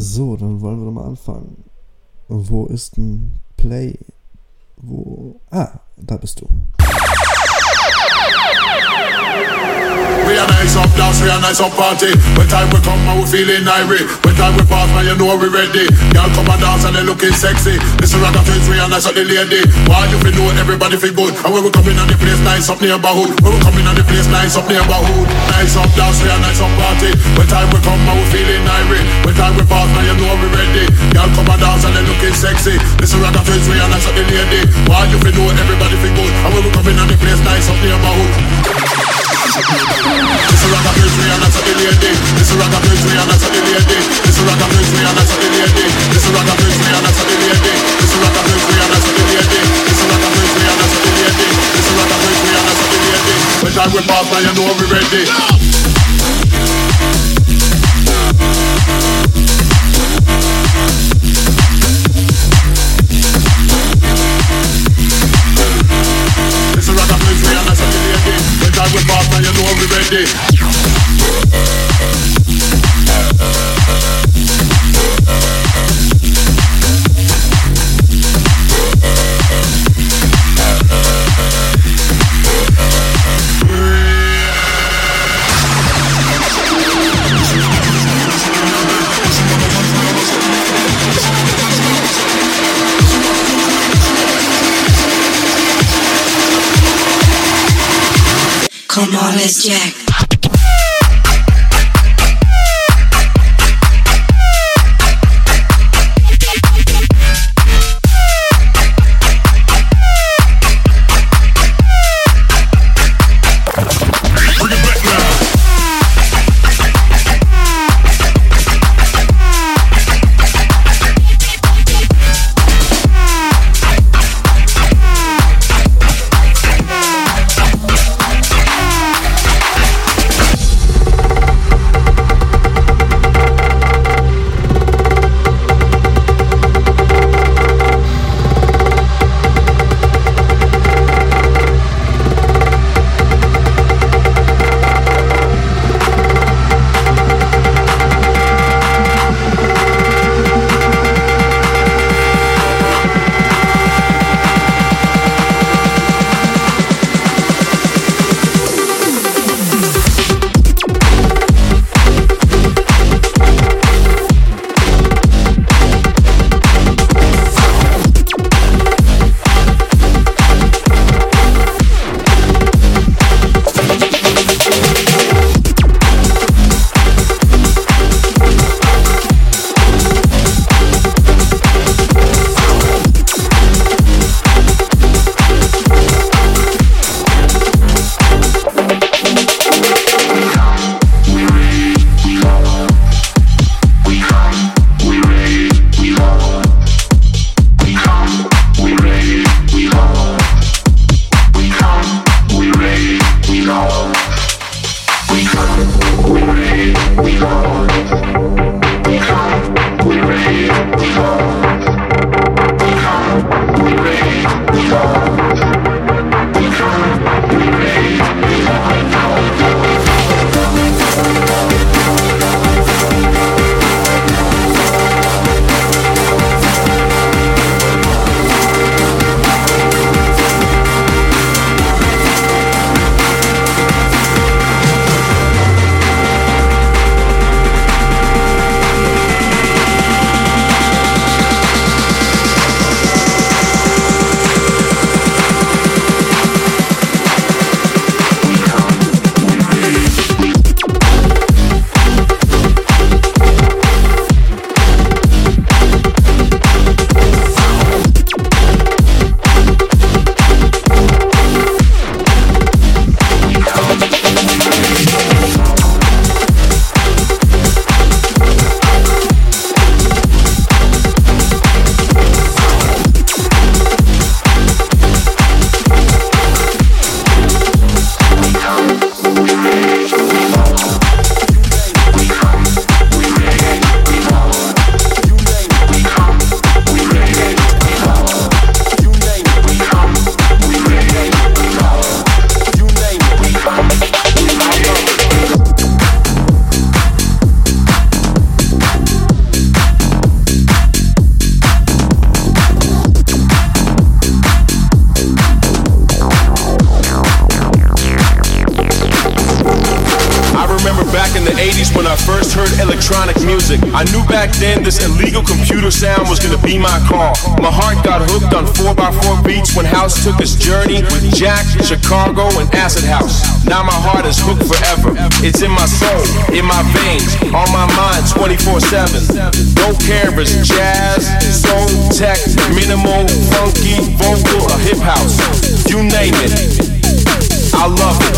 So, dann wollen wir doch mal anfangen. Wo ist ein Play? Wo. Ah, da bist du. We are nice up dance, we are nice up party. When time will come, and we feeling irie. When time will pass, man, you know we ready. Y'all come and dance and they looking sexy. This is rocket twins, we are nice up the lady. Why you feel know everybody feel good? And when we coming on the place, nice up neighborhood. When we coming on the place, nice up neighborhood. Nice up dance, we are nice up party. When time will come, and we feeling irie. When time will pass, man, you know we ready. Y'all come and dance and they looking sexy. This is rocket twins, we are nice up the lady. Why you feel know everybody feel good? And when we coming on the place, nice up neighborhood. This is rock a bitch, we are not a lady. This is rock a bitch, we are not a lady. This is rock a bitch, we are not a lady. This is rock a bitch, we are not a lady. This is rock a bitch, we are not a lady. This is rock a bitch, we are not a lady. This a we are a time will pass, now you know we ready. Know we Let's jack. Gonna be my call. My heart got hooked on 4x4 beats when House took its journey with Jack, Chicago, and Acid House. Now my heart is hooked forever. It's in my soul, in my veins, on my mind 24 7. Don't care if it's jazz, soul, tech, minimal, funky, vocal, or hip house. You name it. I love it.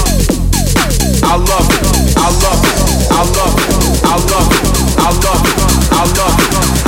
I love it. I love it. I love it. I love it. I love it. I love it.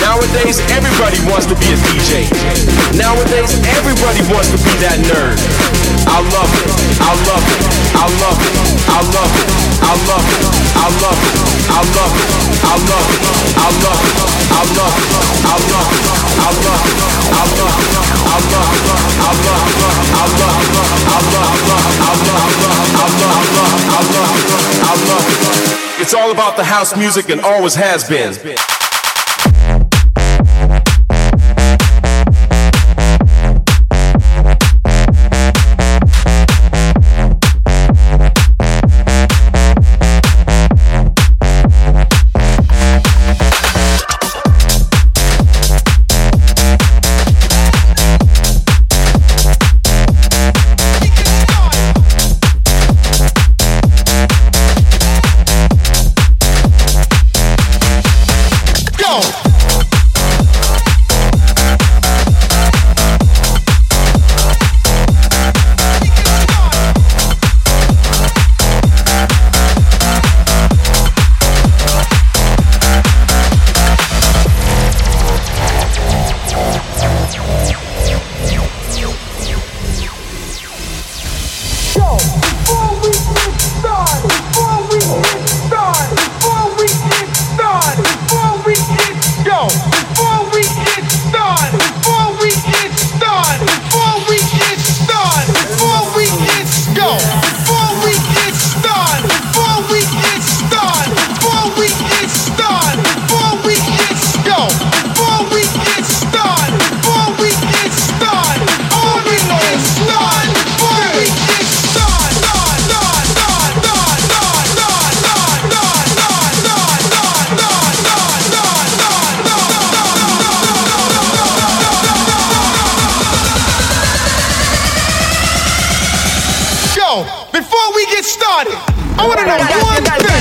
Nowadays, everybody wants to be a DJ. Nowadays, everybody wants to be that nerd. I love it. I love it. I love it. I love it. I love it. I love it. I love it. I love it. I love it. I love it. I love it. I love it. I love it. I love it. I love it. It's all about the house music and always has been. I want to know one thing.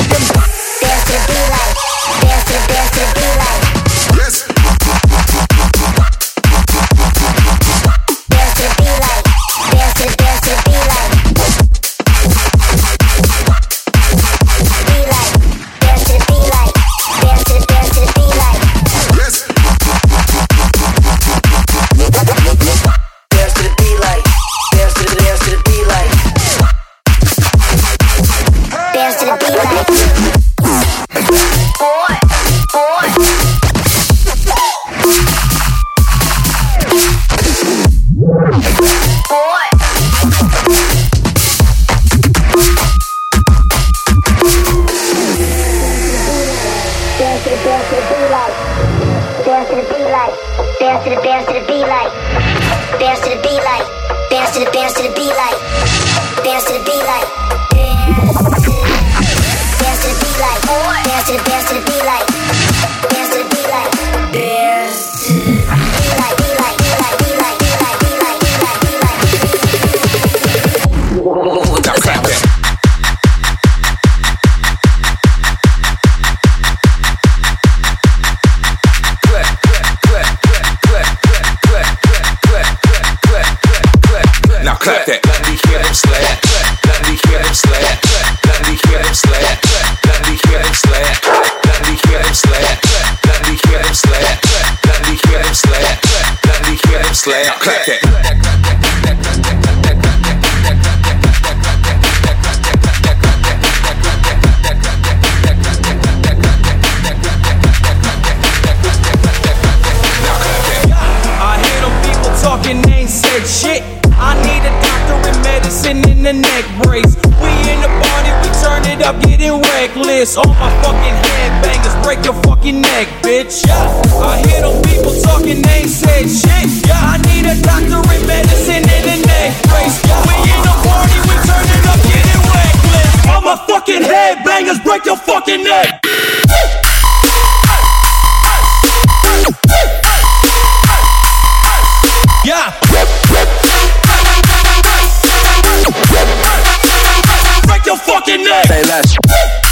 Now clap that. Talking, ain't said shit. I need a doctor in medicine in the neck brace. We in the party, we turn it up, getting reckless. All my fucking headbangers break your fucking neck, bitch. Yeah. I hear them people talking, they ain't said shit. Yeah, I need a doctor in medicine in the neck brace. We in the party, we turn it up, getting reckless. All my fucking headbangers break your fucking neck. Yeah. Break your fucking neck. Say less.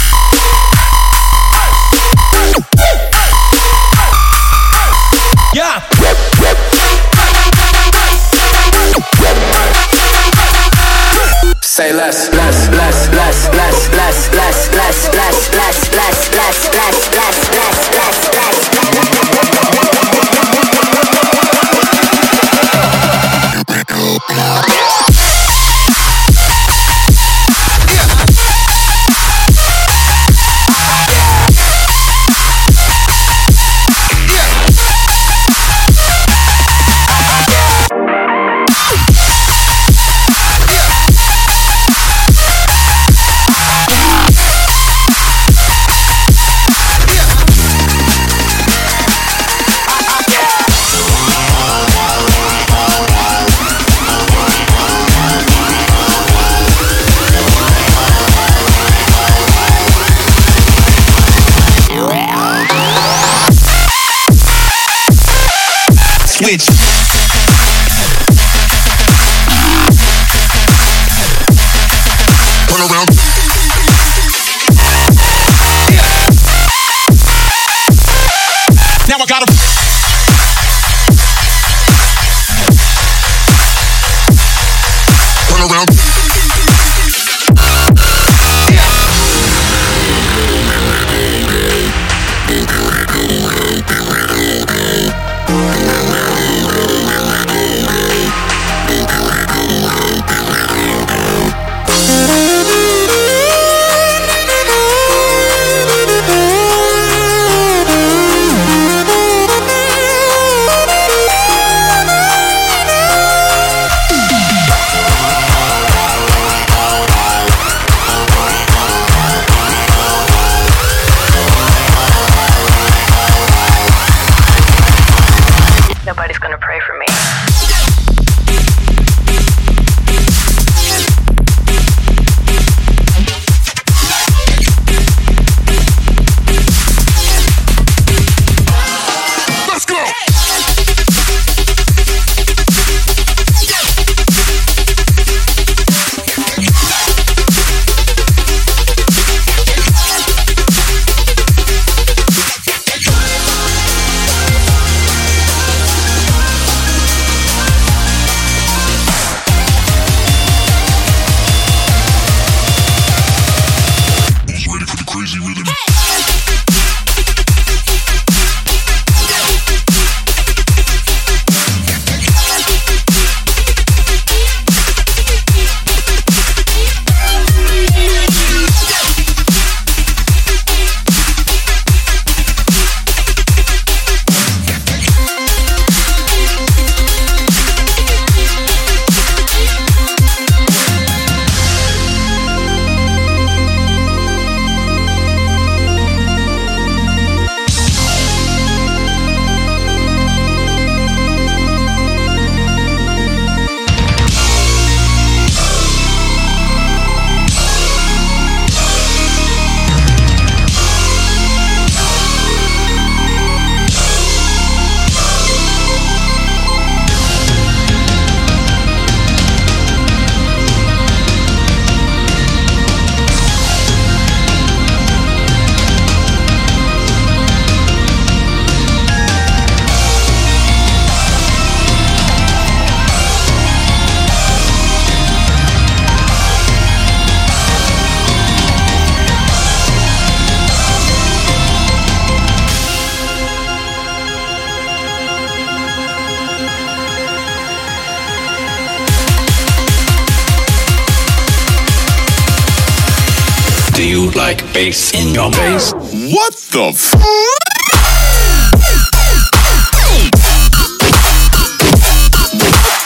face, in your face. What the f?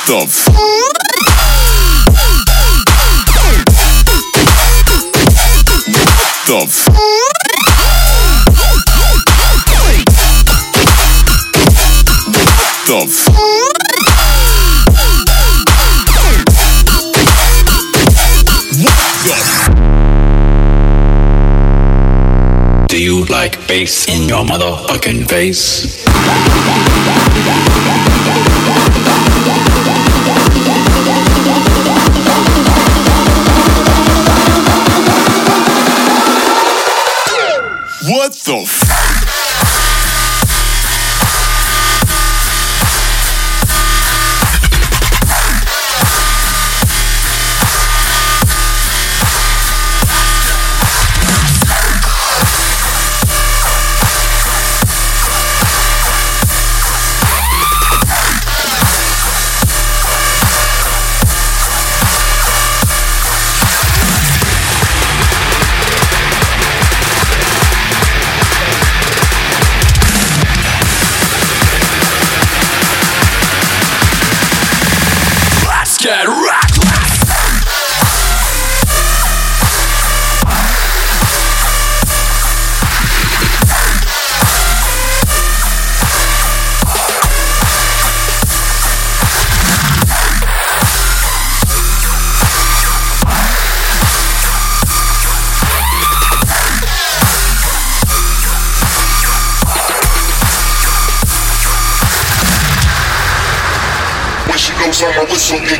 the f- the f- face, in your motherfucking face. What the f- so que.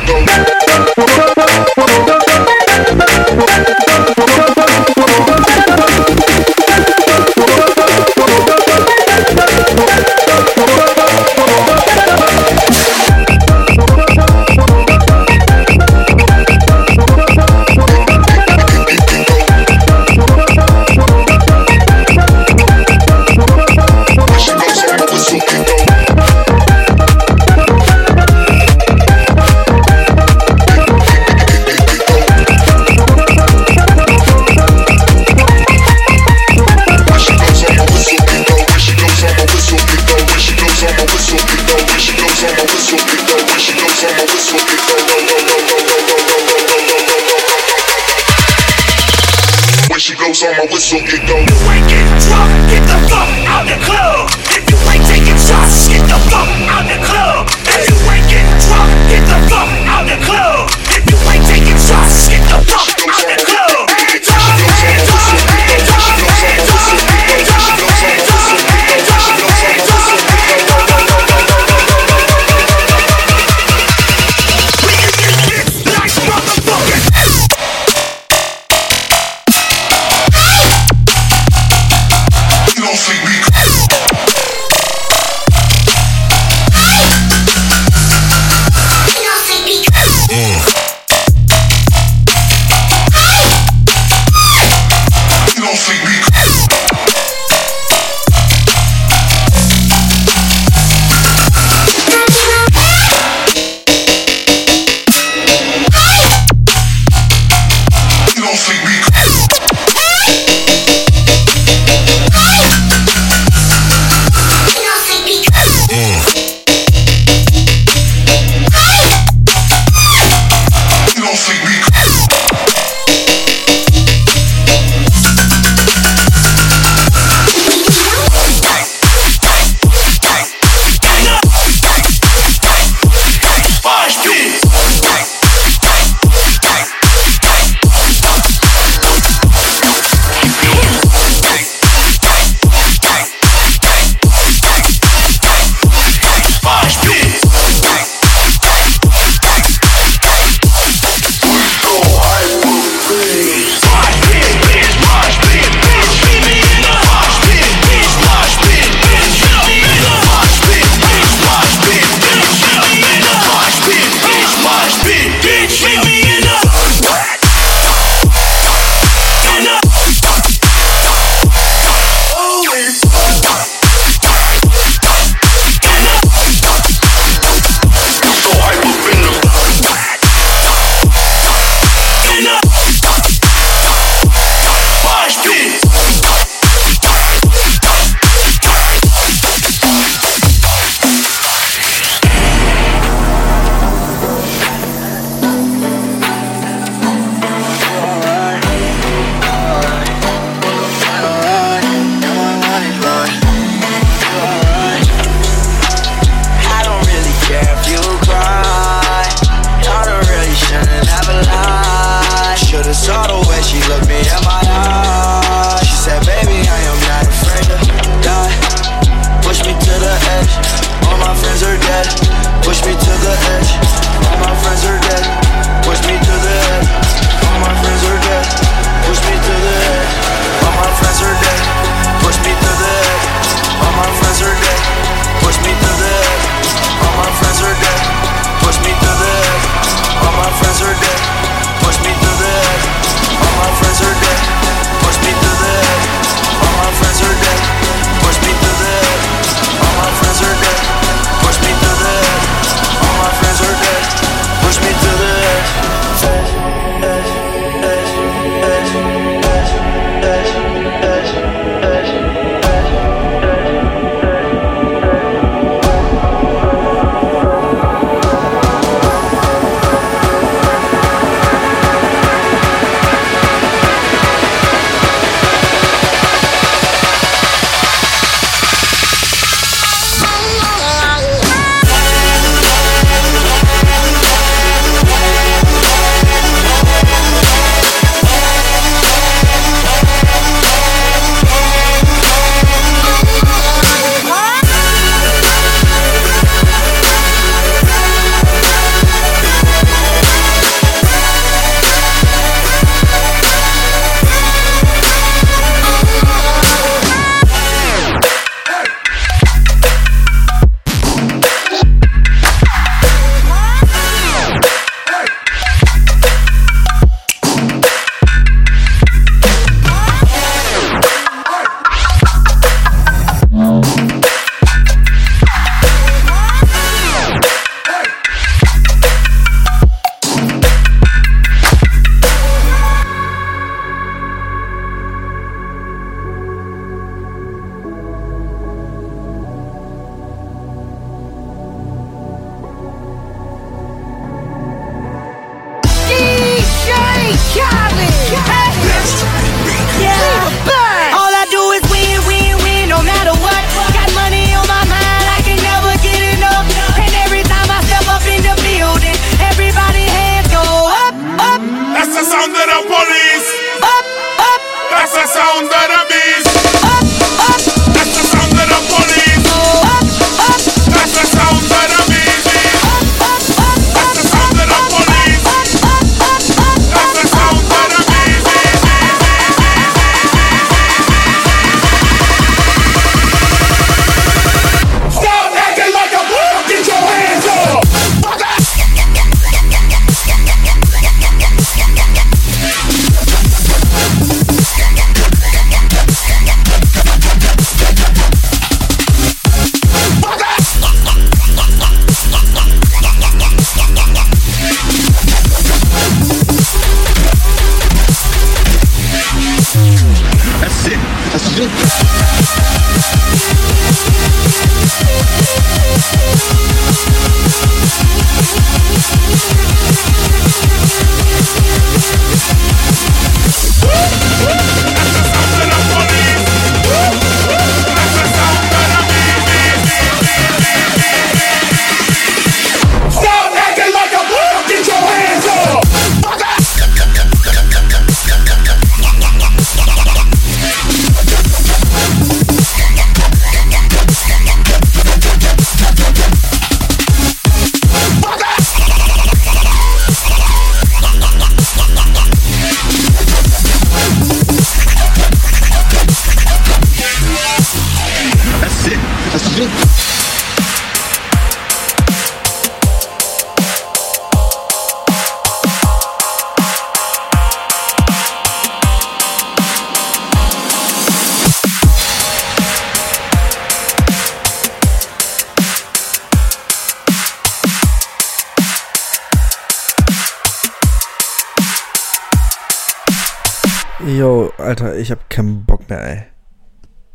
Alter, ich hab keinen Bock mehr, ey.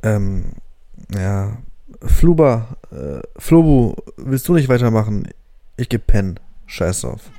Ähm, ja. Fluba, äh, Flobu, willst du nicht weitermachen? Ich geh pennen. Scheiß drauf.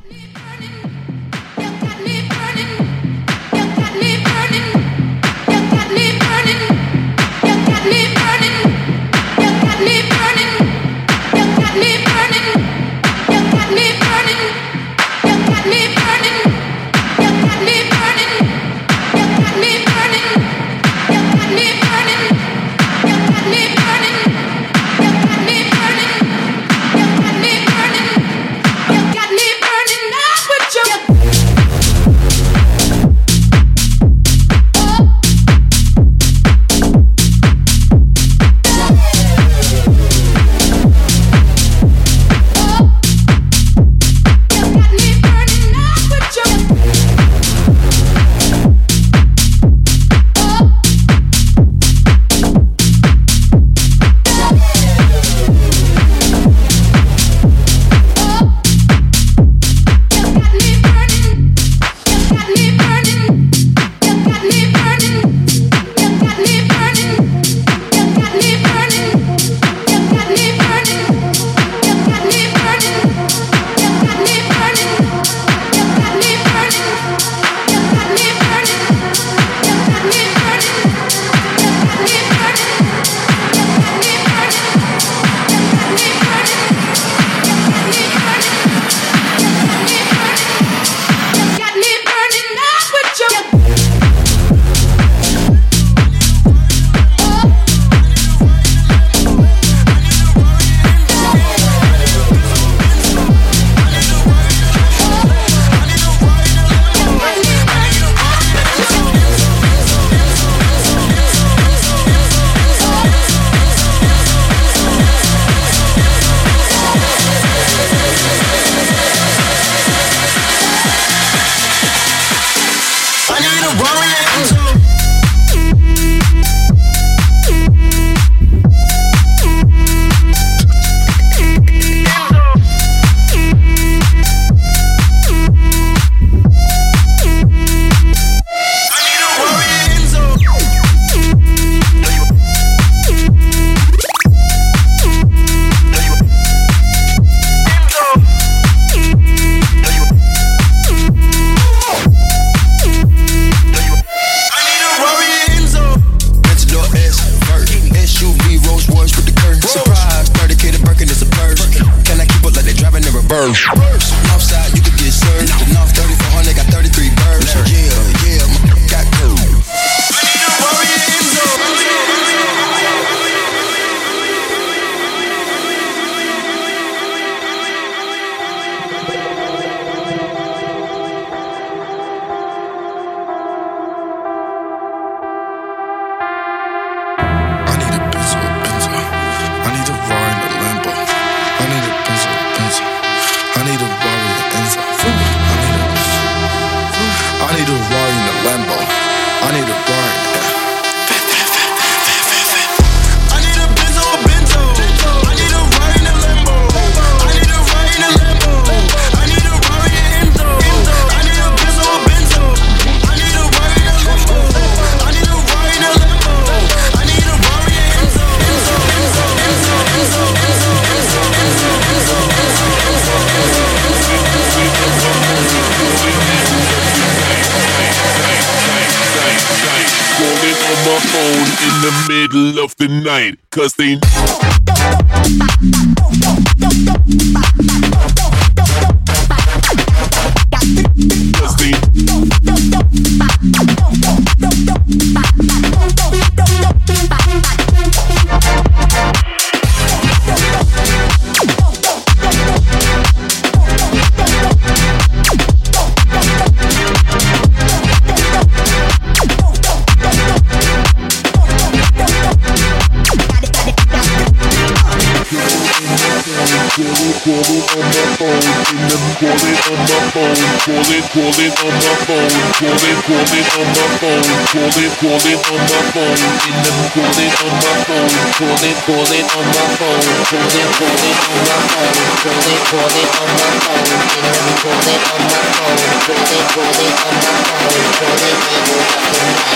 call it on my phone, call it, call it on my phone, call it, call it on my phone, in the call it on my phone, call it, call it on my phone, call it, call it on my phone, call it, call it on my phone, in the call it on my phone, call it, call it on my phone, call it, evil up the night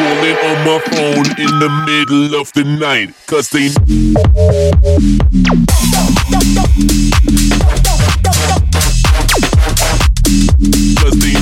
calling on my phone in the middle of the night, cause they. But the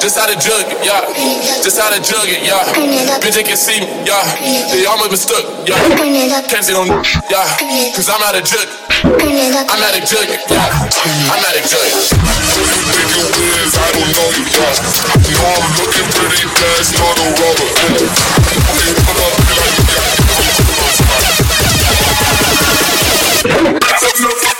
Just how to jug it, yeah. Just how to jug it, yeah. Bitch, they can see me, yeah. They almost been stuck, yeah. Can't say no, yeah. Cause I'm out of jug. I'm out of jug, yeah. I'm out of jug. Think you is, I don't know you, yeah. No, I'm looking pretty bad, start a rubber. Hey, come up, be like, yeah.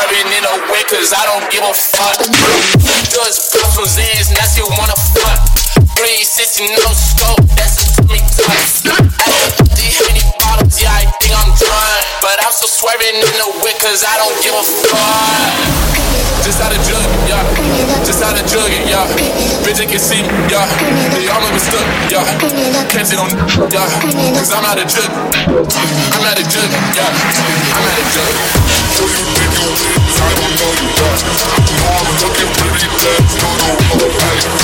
In a way cause I don't give a fuck. Just pop some Zans, now she wanna fuck. Three six and no scope, that's to me tough. Eddie, any ballers, yeah, I think I'm done. But I'm still swerving in the way cause I don't give a fuck. Just how to jug it, yeah. Just how to jug it, yeah. Bitch, they can see me, yeah. They all of stuck, yeah. Say no, yeah. Cause I'm out of jug. I'm out of jug, yeah. I'm out of jug. I don't know you. No, I'm looking pretty bad, start a rubber.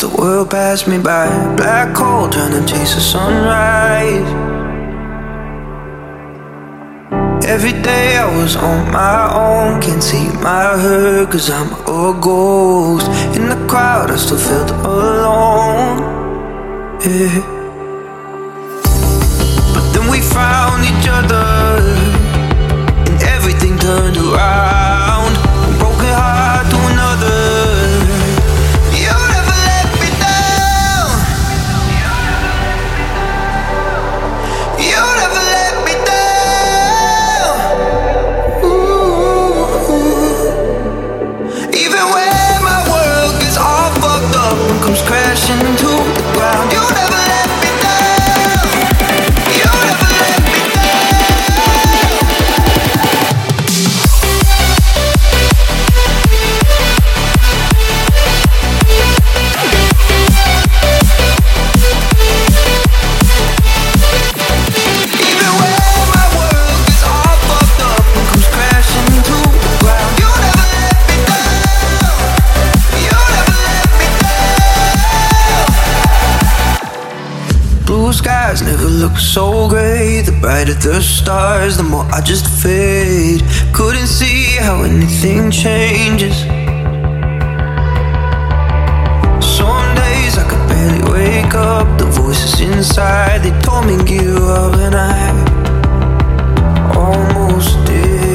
The world pass me by. Black hole trying to chase the sunrise. Every day I was on my own, can't see my hurt, cause I'm a ghost. In the crowd, I still felt alone. Yeah. Skies never look so gray. The brighter the stars, the more I just fade. Couldn't see how anything changes. Some days I could barely wake up. The voices inside they told me give up, and I almost did.